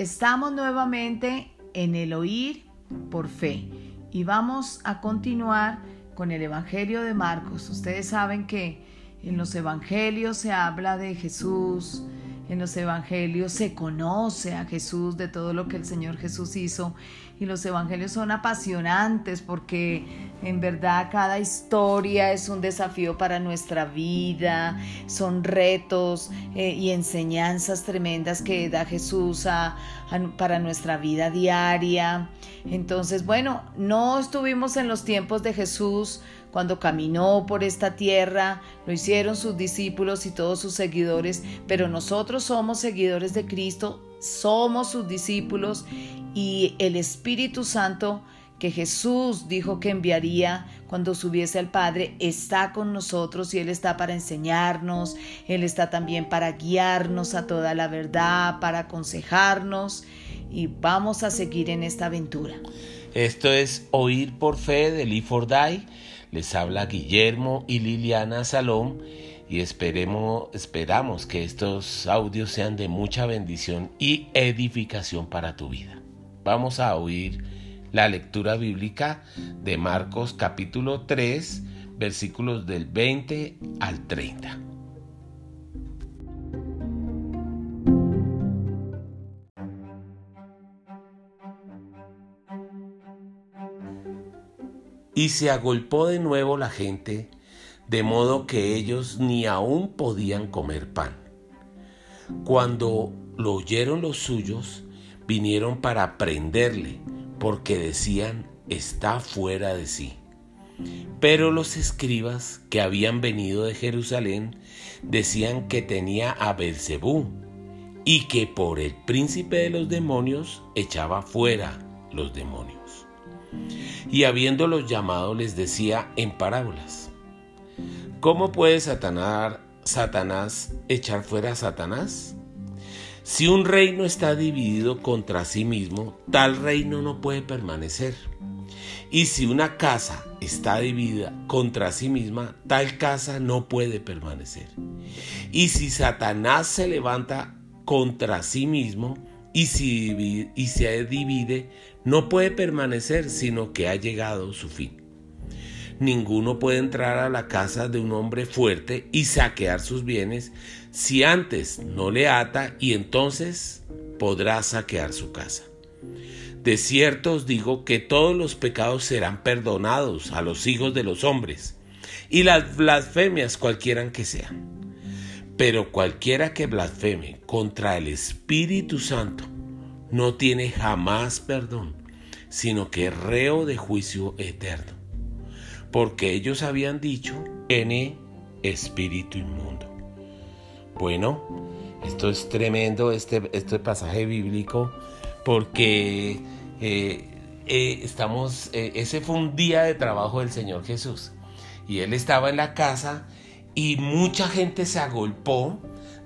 Estamos nuevamente en el oír por fe y vamos a continuar con el Evangelio de Marcos. Ustedes saben que en los Evangelios se habla de Jesús, en los evangelios se conoce a Jesús de todo lo que el Señor Jesús hizo y los evangelios son apasionantes porque en verdad cada historia es un desafío para nuestra vida, son retos eh, y enseñanzas tremendas que da Jesús para nuestra vida diaria. Entonces, bueno, no estuvimos en los tiempos de Jesús cuando caminó por esta tierra, lo hicieron sus discípulos y todos sus seguidores, pero nosotros somos seguidores de Cristo, somos sus discípulos y el Espíritu Santo que Jesús dijo que enviaría cuando subiese al Padre, está con nosotros y Él está para enseñarnos, Él está también para guiarnos a toda la verdad, para aconsejarnos y vamos a seguir en esta aventura. Esto es Oír por Fe de Lee Die. Les habla Guillermo y Liliana Salom y esperemos, esperamos que estos audios sean de mucha bendición y edificación para tu vida. Vamos a oír la lectura bíblica de Marcos capítulo 3 versículos del 20 al 30. Y se agolpó de nuevo la gente, de modo que ellos ni aún podían comer pan. Cuando lo oyeron los suyos, vinieron para prenderle, porque decían, está fuera de sí. Pero los escribas que habían venido de Jerusalén decían que tenía a Belcebú y que por el príncipe de los demonios echaba fuera los demonios y habiéndolos llamado les decía en parábolas, ¿cómo puede Satanás, Satanás echar fuera a Satanás? Si un reino está dividido contra sí mismo, tal reino no puede permanecer. Y si una casa está dividida contra sí misma, tal casa no puede permanecer. Y si Satanás se levanta contra sí mismo, y, si, y se divide, no puede permanecer, sino que ha llegado su fin. Ninguno puede entrar a la casa de un hombre fuerte y saquear sus bienes si antes no le ata y entonces podrá saquear su casa. De cierto os digo que todos los pecados serán perdonados a los hijos de los hombres y las blasfemias cualquiera que sean. Pero cualquiera que blasfeme contra el Espíritu Santo no tiene jamás perdón, sino que reo de juicio eterno. Porque ellos habían dicho, tiene espíritu inmundo. Bueno, esto es tremendo, este, este pasaje bíblico, porque eh, eh, estamos, eh, ese fue un día de trabajo del Señor Jesús. Y él estaba en la casa y mucha gente se agolpó,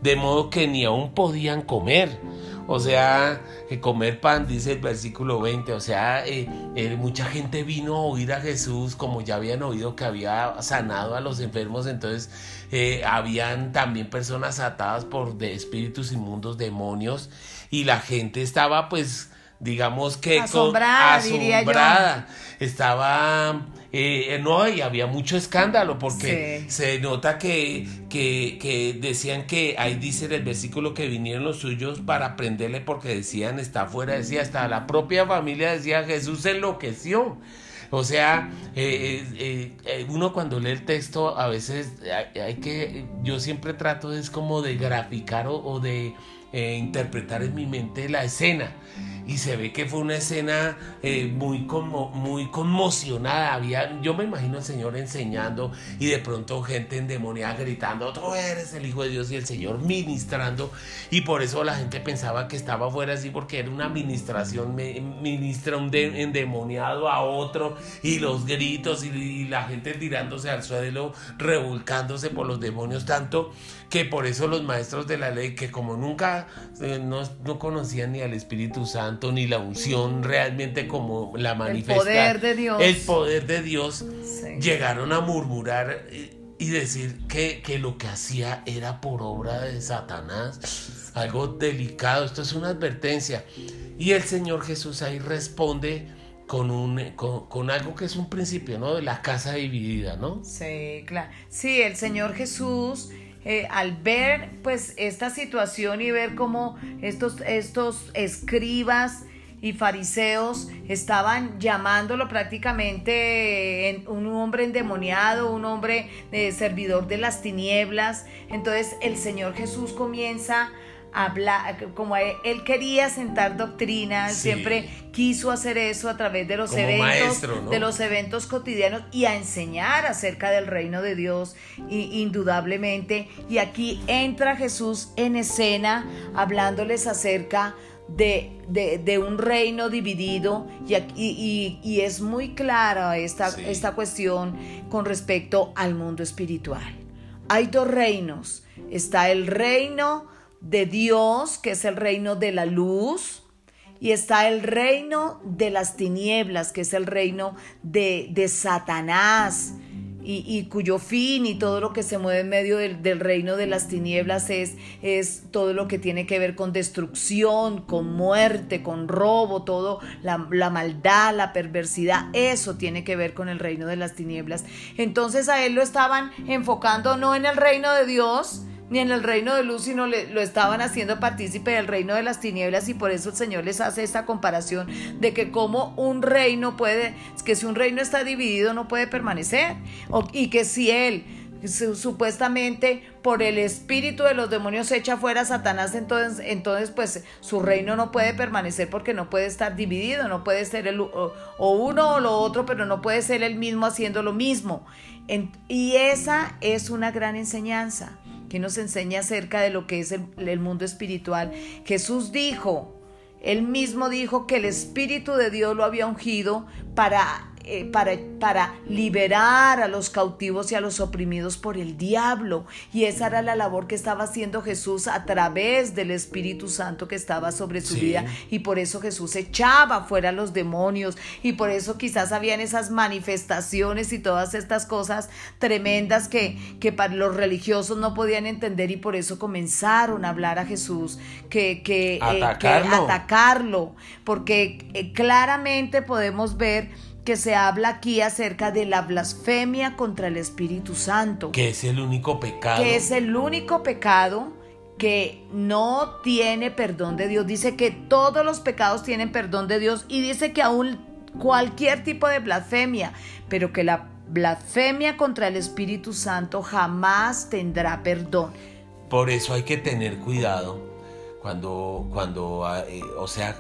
de modo que ni aún podían comer. O sea, que comer pan, dice el versículo 20. O sea, eh, eh, mucha gente vino a oír a Jesús, como ya habían oído que había sanado a los enfermos. Entonces, eh, habían también personas atadas por espíritus inmundos, demonios. Y la gente estaba, pues, digamos que asombrada, asombrada. estaba eh, no y había mucho escándalo porque se nota que, que, decían que ahí dice en el versículo que vinieron los suyos para prenderle porque decían está fuera decía hasta la propia familia decía Jesús enloqueció o sea, eh, eh, uno cuando lee el texto a veces hay, que, yo siempre trato es como de graficar o de interpretar en mi mente la escena y se ve que fue una escena eh, muy, como, muy conmocionada. Había, yo me imagino el Señor enseñando y de pronto gente endemoniada gritando, tú eres el Hijo de Dios y el Señor ministrando y por eso la gente pensaba que estaba fuera así porque era una administración, ministra un endemoniado a otro y los gritos y, la gente tirándose al suelo, revolcándose por los demonios, tanto que por eso los maestros de la ley, que como nunca eh, no, no conocían ni al Espíritu Santo, ni la unción realmente como la manifestación. El poder de Dios. El poder de Dios. Llegaron a murmurar y decir que, que, lo que hacía era por obra de Satanás. algo delicado, esto es una advertencia. Y el Señor Jesús ahí responde con, un, con, algo que es un principio, ¿no? De la casa dividida, ¿no? Sí, claro. Sí, el Señor Jesús, eh, al ver pues esta situación y ver cómo estos, estos escribas y fariseos estaban llamándolo prácticamente un hombre endemoniado, un hombre de servidor de las tinieblas. Entonces el Señor Jesús comienza hablar, como él quería sentar doctrina, siempre quiso hacer eso a través de los eventos, de los eventos cotidianos y a enseñar acerca del reino de Dios, indudablemente. Y aquí entra Jesús en escena hablándoles acerca de, de, un reino dividido y, y, y es muy clara esta, esta cuestión con respecto al mundo espiritual. Hay dos reinos. Está el reino de Dios, que es el reino de la luz, y está el reino de las tinieblas, que es el reino de, de Satanás, y, cuyo fin y todo lo que se mueve en medio del, reino de las tinieblas es, es, todo lo que tiene que ver con destrucción, con muerte, con robo, todo la, la maldad, la perversidad, eso tiene que ver con el reino de las tinieblas. Entonces a él lo estaban enfocando no en el reino de Dios, ni en el reino de luz, sino le, lo estaban haciendo partícipe del reino de las tinieblas y por eso el Señor les hace esta comparación de que como un reino puede, que si un reino está dividido no puede permanecer y que si él supuestamente por el espíritu de los demonios echa fuera a Satanás, entonces, entonces pues su reino no puede permanecer porque no puede estar dividido, no puede ser el, o, uno o lo otro, pero no puede ser el mismo haciendo lo mismo. y esa es una gran enseñanza que nos enseña acerca de lo que es el, mundo espiritual. Jesús dijo, él mismo dijo que el Espíritu de Dios lo había ungido para eh, para, para liberar a los cautivos y a los oprimidos por el diablo. Y esa era la labor que estaba haciendo Jesús a través del Espíritu Santo que estaba sobre su vida. Y por eso Jesús echaba fuera a los demonios. Y por eso quizás habían esas manifestaciones y todas estas cosas tremendas que, que para los religiosos no podían entender y por eso comenzaron a hablar a Jesús, que, que, atacarlo. Eh, que atacarlo. Porque eh, claramente podemos ver que se habla aquí acerca de la blasfemia contra el Espíritu Santo. Que es el único pecado. Que es el único pecado que no tiene perdón de Dios. Dice que todos los pecados tienen perdón de Dios y dice que aún cualquier tipo de blasfemia, pero que la blasfemia contra el Espíritu Santo jamás tendrá perdón. Por eso hay que tener cuidado cuando, cuando, eh, o sea,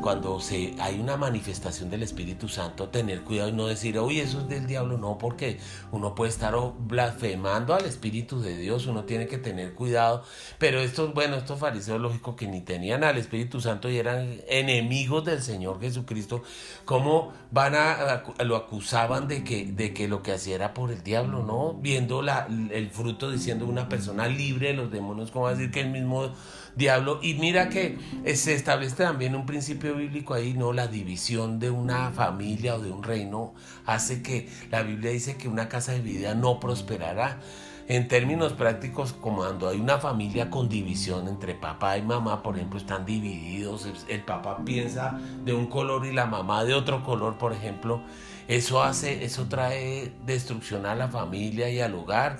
cuando se, hay una manifestación del Espíritu Santo, tener cuidado y no decir, uy, eso es del diablo, no, porque uno puede estar blasfemando al Espíritu de Dios, uno tiene que tener cuidado. Pero estos, bueno, estos fariseos, lógico que ni tenían al Espíritu Santo y eran enemigos del Señor Jesucristo, ¿cómo van a, lo acusaban de que, de que lo que hacía era por el diablo, ¿no? Viendo la, el fruto diciendo una persona libre de los demonios, ¿cómo va a decir que el mismo diablo? Y mira que se establece también un principio bíblico ahí, no, la división de una familia o de un reino hace que la Biblia dice que una casa de vida no prosperará. En términos prácticos, como cuando hay una familia con división entre papá y mamá, por ejemplo, están divididos, el papá piensa de un color y la mamá de otro color, por ejemplo, eso hace, eso trae destrucción a la familia y al hogar.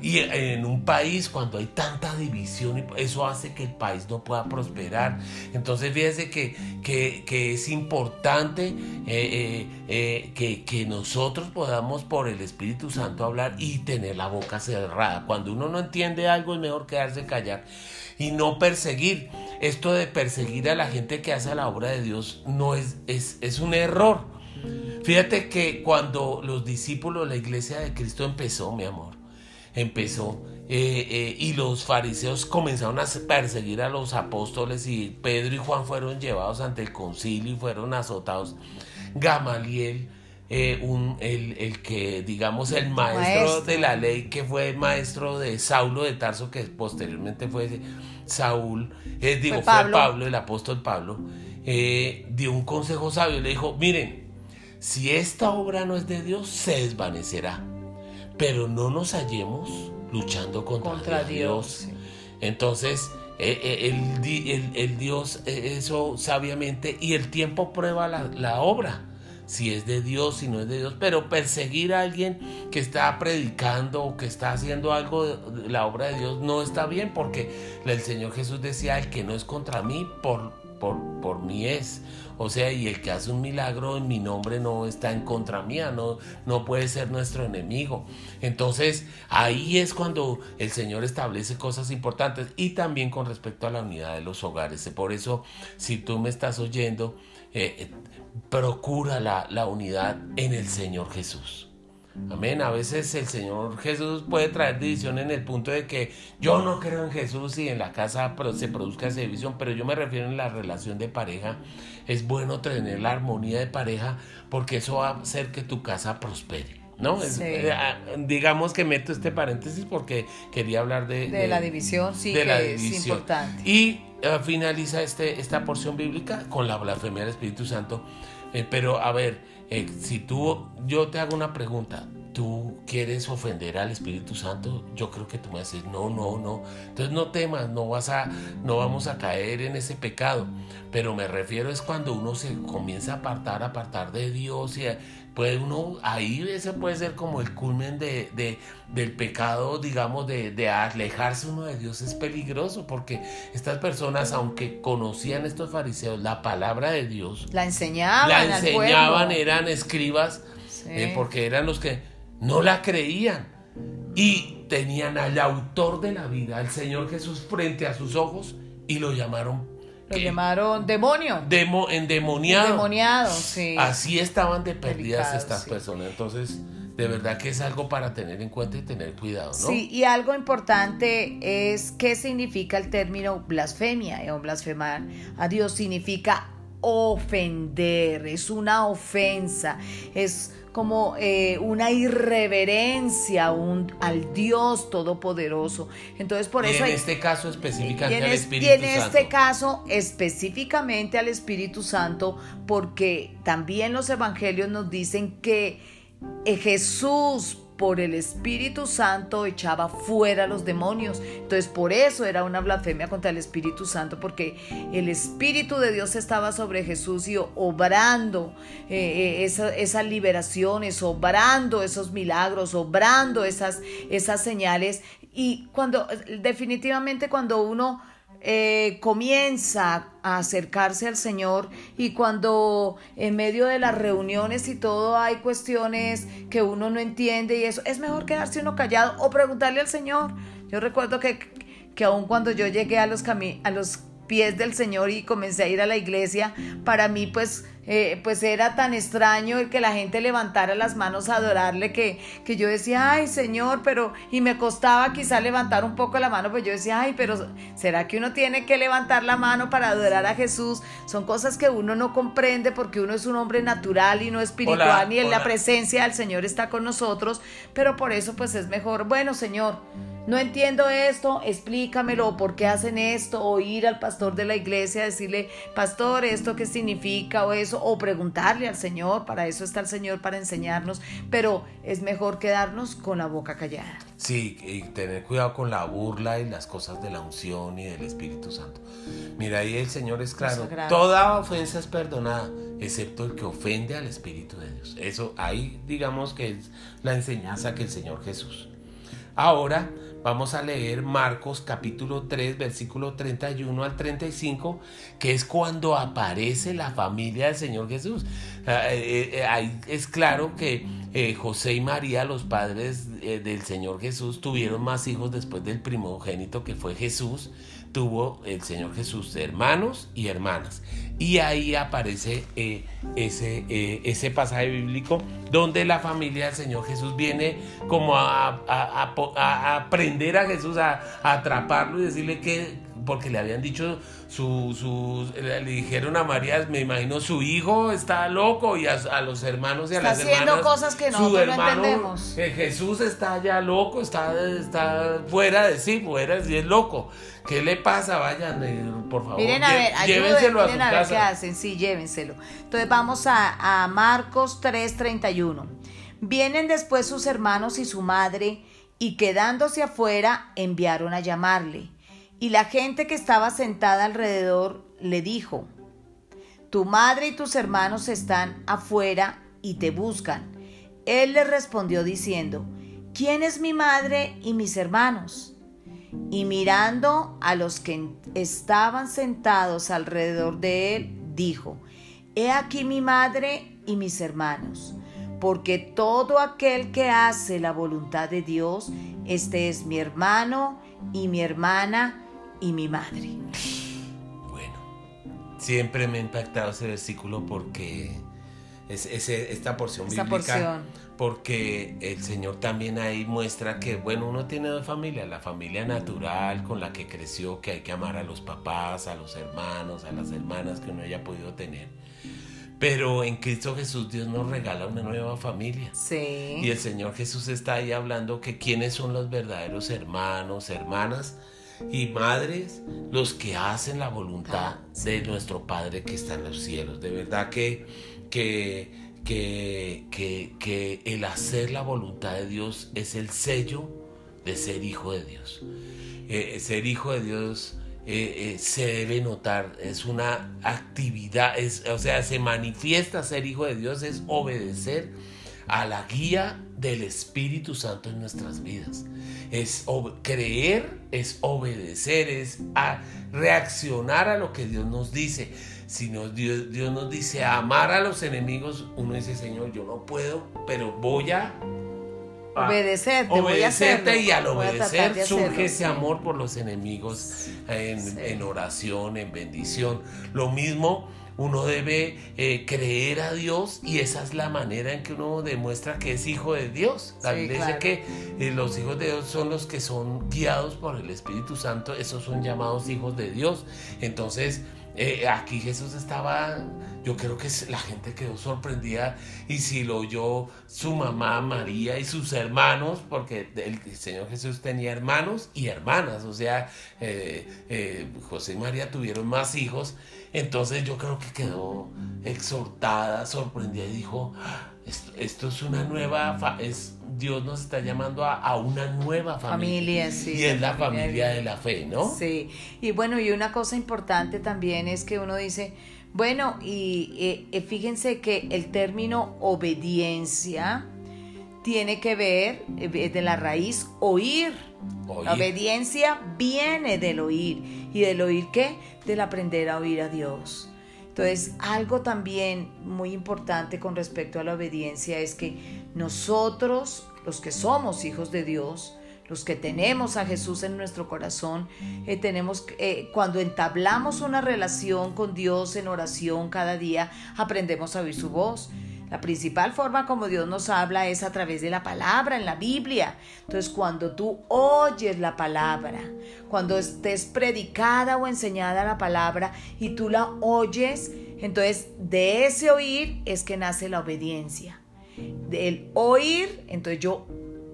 Y en un país, cuando hay tanta división, eso hace que el país no pueda prosperar. Entonces, fíjese que, que, es importante eh, eh, eh, que, que nosotros podamos por el Espíritu Santo hablar y tener la boca cerrada. Cuando uno no entiende algo, es mejor quedarse callar y no perseguir. Esto de perseguir a la gente que hace la obra de Dios no es, es, es un error. Fíjate que cuando los discípulos, la iglesia de Cristo empezó, mi amor, empezó, eh, eh, y los fariseos comenzaron a perseguir a los apóstoles y Pedro y Juan fueron llevados ante el concilio y fueron azotados. Gamaliel, eh, un, el, que digamos el maestro, de la ley que fue maestro de Saulo de Tarso que posteriormente fue Saúl, digo fue Pablo. el apóstol Pablo, dio un consejo sabio, le dijo, miren, si esta obra no es de Dios, se desvanecerá. Pero no nos hallemos luchando contra, Dios. Entonces, eh, eh, el, Dios eso sabiamente y el tiempo prueba la, la obra si es de Dios, si no es de Dios, pero perseguir a alguien que está predicando o que está haciendo algo de la obra de Dios no está bien porque el Señor Jesús decía, el que no es contra mí, por, por, por mí es. O sea, y el que hace un milagro en mi nombre no está en contra mía, no, no puede ser nuestro enemigo. Entonces, ahí es cuando el Señor establece cosas importantes y también con respecto a la unidad de los hogares. Por eso, si tú me estás oyendo, eh, procura la, la unidad en el Señor Jesús. Amén. A veces el Señor Jesús puede traer división en el punto de que yo no creo en Jesús y en la casa se produzca esa división, pero yo me refiero en la relación de pareja. Es bueno tener la armonía de pareja porque eso va a hacer que tu casa prospere. ¿no? Eh, ah, digamos que meto este paréntesis porque quería hablar de, de, la división, sí, que es importante. Y eh, finaliza este, esta porción bíblica con la blasfemia del Espíritu Santo. Eh, pero a ver, eh, si tú, yo te hago una pregunta, ¿tú quieres ofender al Espíritu Santo? Yo creo que tú me dices, no, no, no. Entonces no temas, no vas a, no vamos a caer en ese pecado. Pero me refiero es cuando uno se comienza a apartar, apartar de Dios y puede uno, ahí ese puede ser como el culmen de, de del pecado, digamos, de, de, alejarse uno de Dios es peligroso porque estas personas, aunque conocían estos fariseos la palabra de Dios, la enseñaban, la enseñaban, eran escribas, eh, porque eran los que no la creían y tenían al autor de la vida, al Señor Jesús, frente a sus ojos y lo llamaron. Lo llamaron demonio. Demo, endemoniado. Endemoniado, sí. Así estaban de perdidas estas personas. Entonces, de verdad que es algo para tener en cuenta y tener cuidado, ¿no? Sí, y algo importante es qué significa el término blasfemia o blasfemar a Dios significa ofender, es una ofensa, es como eh, una irreverencia un, al Dios Todopoderoso. Entonces, por eso. En este caso específicamente al Espíritu Santo. Y en este caso específicamente al Espíritu Santo, porque también los evangelios nos dicen que eh, Jesús por el Espíritu Santo echaba fuera a los demonios. Entonces por eso era una blasfemia contra el Espíritu Santo, porque el Espíritu de Dios estaba sobre Jesús y obrando eh, eh, esas liberaciones, obrando esos milagros, obrando esas, esas señales. Y cuando definitivamente cuando uno eh, comienza a acercarse al Señor y cuando en medio de las reuniones y todo hay cuestiones que uno no entiende y eso, es mejor quedarse uno callado o preguntarle al Señor. Yo recuerdo que, que aun cuando yo llegué a los, a los pies del Señor y comencé a ir a la iglesia, para mí pues eh, pues era tan extraño el que la gente levantara las manos a adorarle que, que yo decía, ay Señor, pero, y me costaba quizá levantar un poco la mano, pues yo decía, ay, pero ¿será que uno tiene que levantar la mano para adorar a Jesús? Son cosas que uno no comprende porque uno es un hombre natural y no espiritual, y en la presencia del Señor está con nosotros, pero por eso pues es mejor, bueno Señor, no entiendo esto, explícamelo, ¿por qué hacen esto? O ir al pastor de la iglesia a decirle, pastor, ¿esto qué significa? O eso, o preguntarle al Señor, para eso está el Señor, para enseñarnos, pero es mejor quedarnos con la boca callada. Sí, y tener cuidado con la burla y las cosas de la unción y del Espíritu Santo. Mira, ahí el Señor es claro, toda ofensa es perdonada, excepto el que ofende al Espíritu de Dios. Eso ahí digamos que es la enseñanza que el Señor Jesús. Ahora, Vamos a leer Marcos capítulo 3, versículo 31 al 35, que es cuando aparece la familia del Señor Jesús. Ah, eh, eh, ahí es claro que eh, José y María, los padres del Señor Jesús, tuvieron más hijos después del primogénito que fue Jesús tuvo el Señor Jesús hermanos y hermanas. Y ahí aparece eh, ese, eh, ese pasaje bíblico donde la familia del Señor Jesús viene como a, a, aprender a Jesús, a, atraparlo y decirle que, porque le habían dicho, su, le dijeron a María, me imagino, su hijo está loco y a, los hermanos y a las haciendo hermanas. cosas que no, entendemos. Eh, Jesús está ya loco, está, está fuera de sí, fuera de sí, es loco. ¿Qué le pasa? Vayan, eh, por favor. Miren a ver, llévenselo a, su a ver qué hacen. Sí, llévenselo. Entonces vamos a, a Marcos 3:31. Vienen después sus hermanos y su madre, y quedándose afuera, enviaron a llamarle. Y la gente que estaba sentada alrededor le dijo, Tu madre y tus hermanos están afuera y te buscan. Él le respondió diciendo, ¿quién es mi madre y mis hermanos? Y mirando a los que estaban sentados alrededor de él, dijo, He aquí mi madre y mis hermanos, porque todo aquel que hace la voluntad de Dios, este es mi hermano y mi hermana y mi madre. Bueno, siempre me ha impactado ese versículo porque es, esta porción bíblica porque el Señor también ahí muestra que, bueno, uno tiene dos familias, la familia natural con la que creció, que hay que amar a los papás, a los hermanos, a las hermanas que uno haya podido tener. Pero en Cristo Jesús Dios nos regala una nueva familia. Sí. Y el Señor Jesús está ahí hablando que quiénes son los verdaderos hermanos, hermanas y madres, los que hacen la voluntad de nuestro Padre que está en los cielos. De verdad que, que que, que, el hacer la voluntad de Dios es el sello de ser hijo de Dios. Eh, ser hijo de Dios eh, eh, se debe notar, es una actividad, es, o sea, se manifiesta ser hijo de Dios, es obedecer a la guía del Espíritu Santo en nuestras vidas. Es creer, es obedecer, es a reaccionar a lo que Dios nos dice. Si Dios, Dios nos dice amar a los enemigos, uno dice, Señor, yo no puedo, pero voy a obedecerte, obedecerte y al obedecer surge ese amor por los enemigos en, oración, en bendición. Lo mismo uno debe eh, creer a Dios y esa es la manera en que uno demuestra que es hijo de Dios. La Biblia dice que eh, los hijos de Dios son los que son guiados por el Espíritu Santo, esos son llamados hijos de Dios. Entonces, eh, aquí Jesús estaba, yo creo que la gente quedó sorprendida y si lo oyó su mamá María y sus hermanos, porque el Señor Jesús tenía hermanos y hermanas, o sea, eh, eh, José y María tuvieron más hijos, entonces yo creo que quedó exhortada, sorprendida y dijo, esto, es una nueva, es, Dios nos está llamando a, una nueva familia. sí, y es la familia de la fe, ¿no? Sí, y bueno, y una cosa importante también es que uno dice, bueno, y eh, fíjense que el término obediencia tiene que ver eh, de la raíz oír. La obediencia viene del oír. ¿Y del oír qué? Del aprender a oír a Dios. Entonces, algo también muy importante con respecto a la obediencia es que nosotros, los que somos hijos de Dios, los que tenemos a Jesús en nuestro corazón, eh, tenemos eh, cuando entablamos una relación con Dios en oración cada día, aprendemos a oír su voz. La principal forma como Dios nos habla es a través de la palabra en la Biblia. Entonces, cuando tú oyes la palabra, cuando estés predicada o enseñada la palabra y tú la oyes, entonces de ese oír es que nace la obediencia. Del oír, entonces yo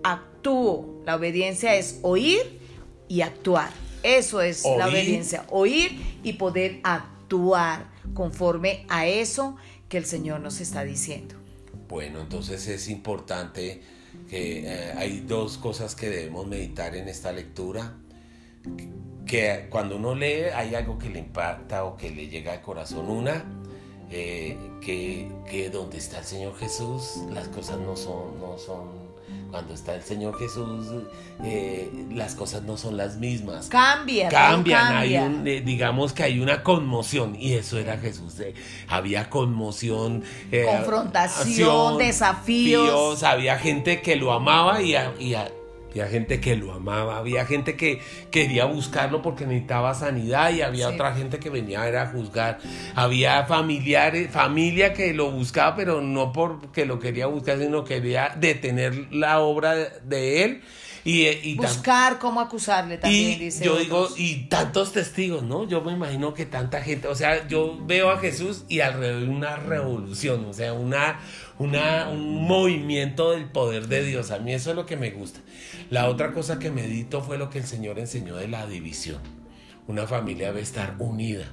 actúo. La obediencia es oír y actuar. Eso es la obediencia, oír y poder actuar conforme a eso que el Señor nos está diciendo. Bueno, entonces es importante que eh, hay dos cosas que debemos meditar en esta lectura. Que cuando uno lee hay algo que le impacta o que le llega al corazón. Una, eh, que, que donde está el Señor Jesús las cosas no son, no son cuando está el Señor Jesús, eh, las cosas no son las mismas. Cambian. Cambian. Hay un, eh, digamos que hay una conmoción y eso era Jesús. Eh, había conmoción. Confrontación, desafíos. Había gente que lo amaba y, y había gente que lo amaba, había gente que quería buscarlo porque necesitaba sanidad y había otra gente que venía a, a juzgar. Había familiares, familia que lo buscaba, pero no porque lo quería buscar, sino quería detener la obra de él. Y, y buscar cómo acusarle también, dice. Yo digo, y tantos testigos, ¿no? Yo me imagino que tanta gente, o sea, yo veo a Jesús y alrededor una revolución, o sea, una, una, un movimiento del poder de Dios. A mí eso es lo que me gusta. La otra cosa que medito fue lo que el Señor enseñó de la división. Una familia debe estar unida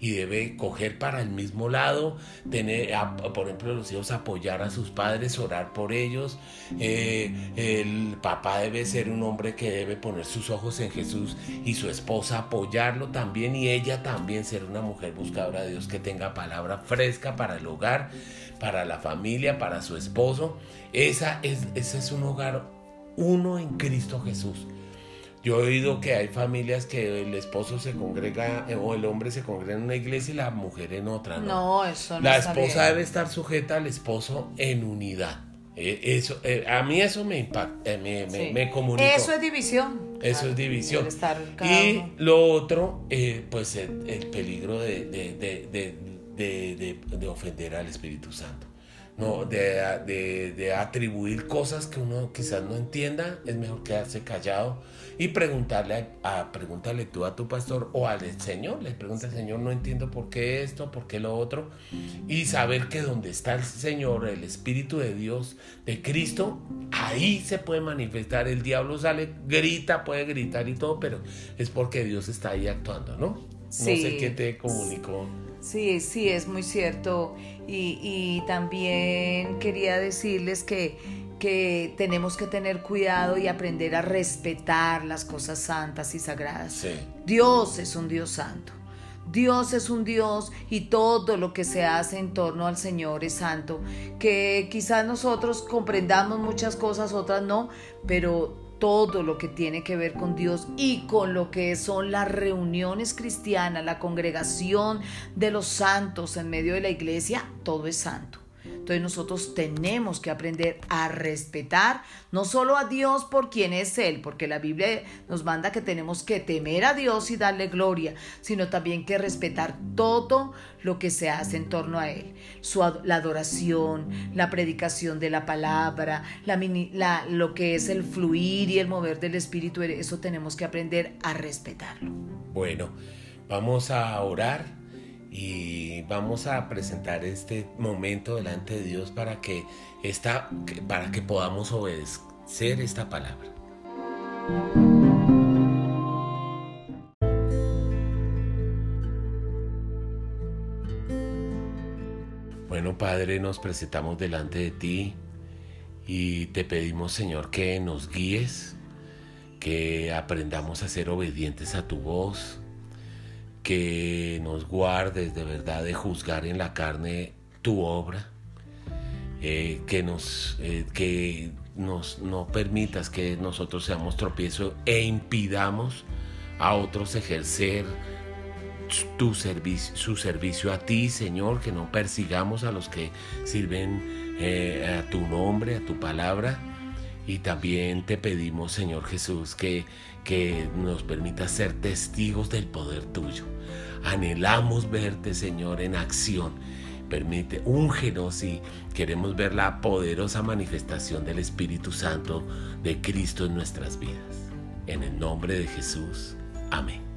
y debe coger para el mismo lado, tener, por ejemplo, los hijos apoyar a sus padres, orar por ellos. Eh, el papá debe ser un hombre que debe poner sus ojos en Jesús y su esposa apoyarlo también y ella también ser una mujer buscadora de Dios que tenga palabra fresca para el hogar, para la familia, para su esposo. Esa es, ese es un hogar uno en Cristo Jesús. Yo he oído que hay familias que el esposo se congrega eh, o el hombre se congrega en una iglesia y la mujer en otra. No, no eso no La esposa debe estar sujeta al esposo en unidad. Eh, eso, eh, a mí eso me impacta, me, me, comunica. Eso es división. Eso es división. Y lo otro, pues el, peligro de, de ofender al Espíritu Santo. No, de, de, atribuir cosas que uno quizás no entienda, es mejor quedarse callado y preguntarle a, preguntarle tú a tu pastor o al Señor, le pregunta al Señor, no entiendo por qué esto, por qué lo otro, y saber que donde está el Señor, el Espíritu de Dios, de Cristo, ahí se puede manifestar, el diablo sale, grita, puede gritar y todo, pero es porque Dios está ahí actuando, ¿no? No sé qué te comunicó. Sí, sí, es muy cierto. Y, también quería decirles que, que, tenemos que tener cuidado y aprender a respetar las cosas santas y sagradas. Dios es un Dios santo. Dios es un Dios y todo lo que se hace en torno al Señor es santo. Que quizás nosotros comprendamos muchas cosas, otras no, pero todo lo que tiene que ver con Dios y con lo que son las reuniones cristianas, la congregación de los santos en medio de la iglesia, todo es santo. Entonces nosotros tenemos que aprender a respetar no solo a Dios por quien es Él, porque la Biblia nos manda que tenemos que temer a Dios y darle gloria, sino también que respetar todo lo que se hace en torno a Él. Su, la adoración, la predicación de la palabra, la, lo que es el fluir y el mover del Espíritu, eso tenemos que aprender a respetarlo. Bueno, vamos a orar y vamos a presentar este momento delante de Dios para que, esta, para que podamos obedecer esta palabra. Bueno, Padre, nos presentamos delante de ti y te pedimos, Señor, que nos guíes, que aprendamos a ser obedientes a tu voz, que nos guardes de verdad de juzgar en la carne tu obra, eh, que, nos, eh, que nos, no permitas que nosotros seamos tropiezo e impidamos a otros ejercer tu su servicio a ti, Señor, que no persigamos a los que sirven eh, a tu nombre, a tu palabra. Y también te pedimos, Señor Jesús, que, que nos permita ser testigos del poder tuyo. Anhelamos verte, Señor, en acción. Permite, úngenos y queremos ver la poderosa manifestación del Espíritu Santo de Cristo en nuestras vidas. En el nombre de Jesús. Amén.